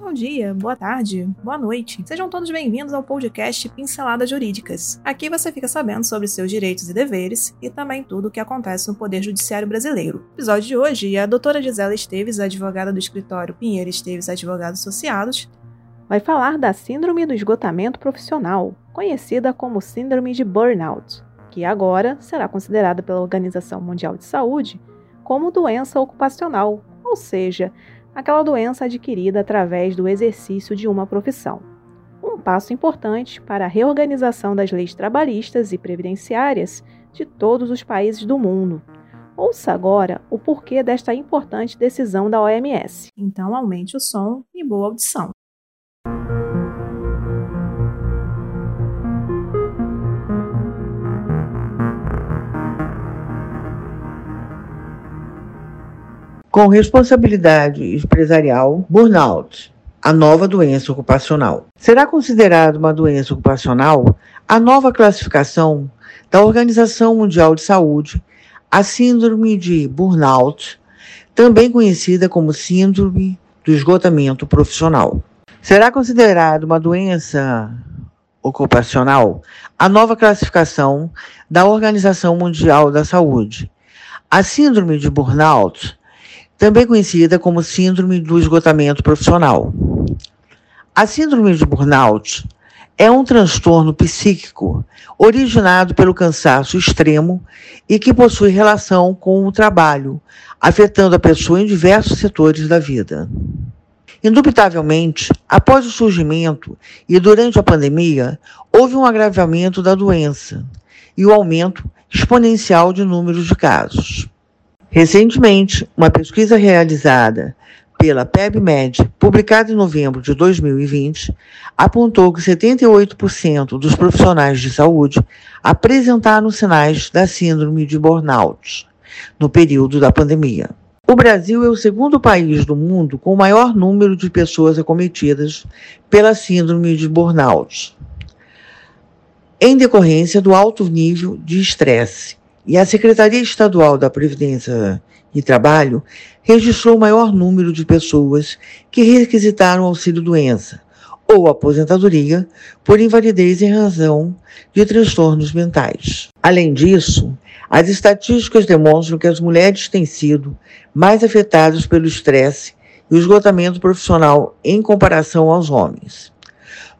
Bom dia, boa tarde, boa noite. Sejam todos bem-vindos ao podcast Pinceladas Jurídicas. Aqui você fica sabendo sobre seus direitos e deveres e também tudo o que acontece no Poder Judiciário Brasileiro. No episódio de hoje, a doutora Gisela Esteves, advogada do escritório Pinheiro Esteves Advogados Associados, vai falar da Síndrome do Esgotamento Profissional, conhecida como Síndrome de Burnout, que agora será considerada pela Organização Mundial de Saúde como doença ocupacional, ou seja, aquela doença adquirida através do exercício de uma profissão. Um passo importante para a reorganização das leis trabalhistas e previdenciárias de todos os países do mundo. Ouça agora o porquê desta importante decisão da OMS. Então, aumente o som e boa audição. Com responsabilidade empresarial, burnout, a nova doença ocupacional. Será considerada uma doença ocupacional a nova classificação da Organização Mundial de Saúde, a síndrome de burnout, também conhecida como síndrome do esgotamento profissional. Será considerada uma doença ocupacional a nova classificação da Organização Mundial da Saúde. A síndrome de burnout também conhecida como síndrome do esgotamento profissional. A síndrome de burnout é um transtorno psíquico originado pelo cansaço extremo e que possui relação com o trabalho, afetando a pessoa em diversos setores da vida. Indubitavelmente, após o surgimento e durante a pandemia, houve um agravamento da doença e o aumento exponencial de números de casos. Recentemente, uma pesquisa realizada pela PebMed, publicada em novembro de 2020, apontou que 78% dos profissionais de saúde apresentaram sinais da síndrome de burnout no período da pandemia. O Brasil é o segundo país do mundo com o maior número de pessoas acometidas pela síndrome de burnout, em decorrência do alto nível de estresse e a Secretaria Estadual da Previdência e Trabalho registrou o maior número de pessoas que requisitaram auxílio-doença ou aposentadoria por invalidez em razão de transtornos mentais. Além disso, as estatísticas demonstram que as mulheres têm sido mais afetadas pelo estresse e o esgotamento profissional em comparação aos homens.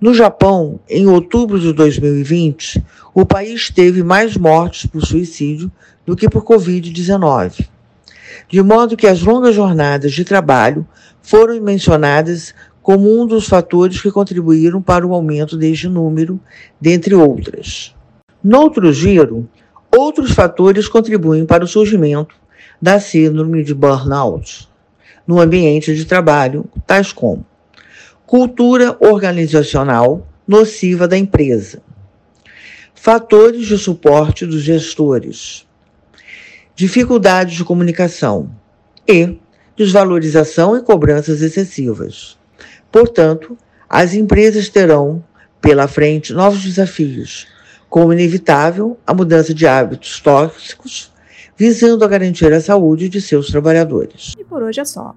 No Japão, em outubro de 2020, o país teve mais mortes por suicídio do que por Covid-19. De modo que as longas jornadas de trabalho foram mencionadas como um dos fatores que contribuíram para o aumento deste número, dentre outras. Noutro giro, outros fatores contribuem para o surgimento da síndrome de burnout no ambiente de trabalho, tais como cultura organizacional nociva da empresa, fatores de suporte dos gestores, dificuldades de comunicação e desvalorização e cobranças excessivas. Portanto, as empresas terão pela frente novos desafios, como inevitável a mudança de hábitos tóxicos, visando a garantir a saúde de seus trabalhadores. E por hoje é só.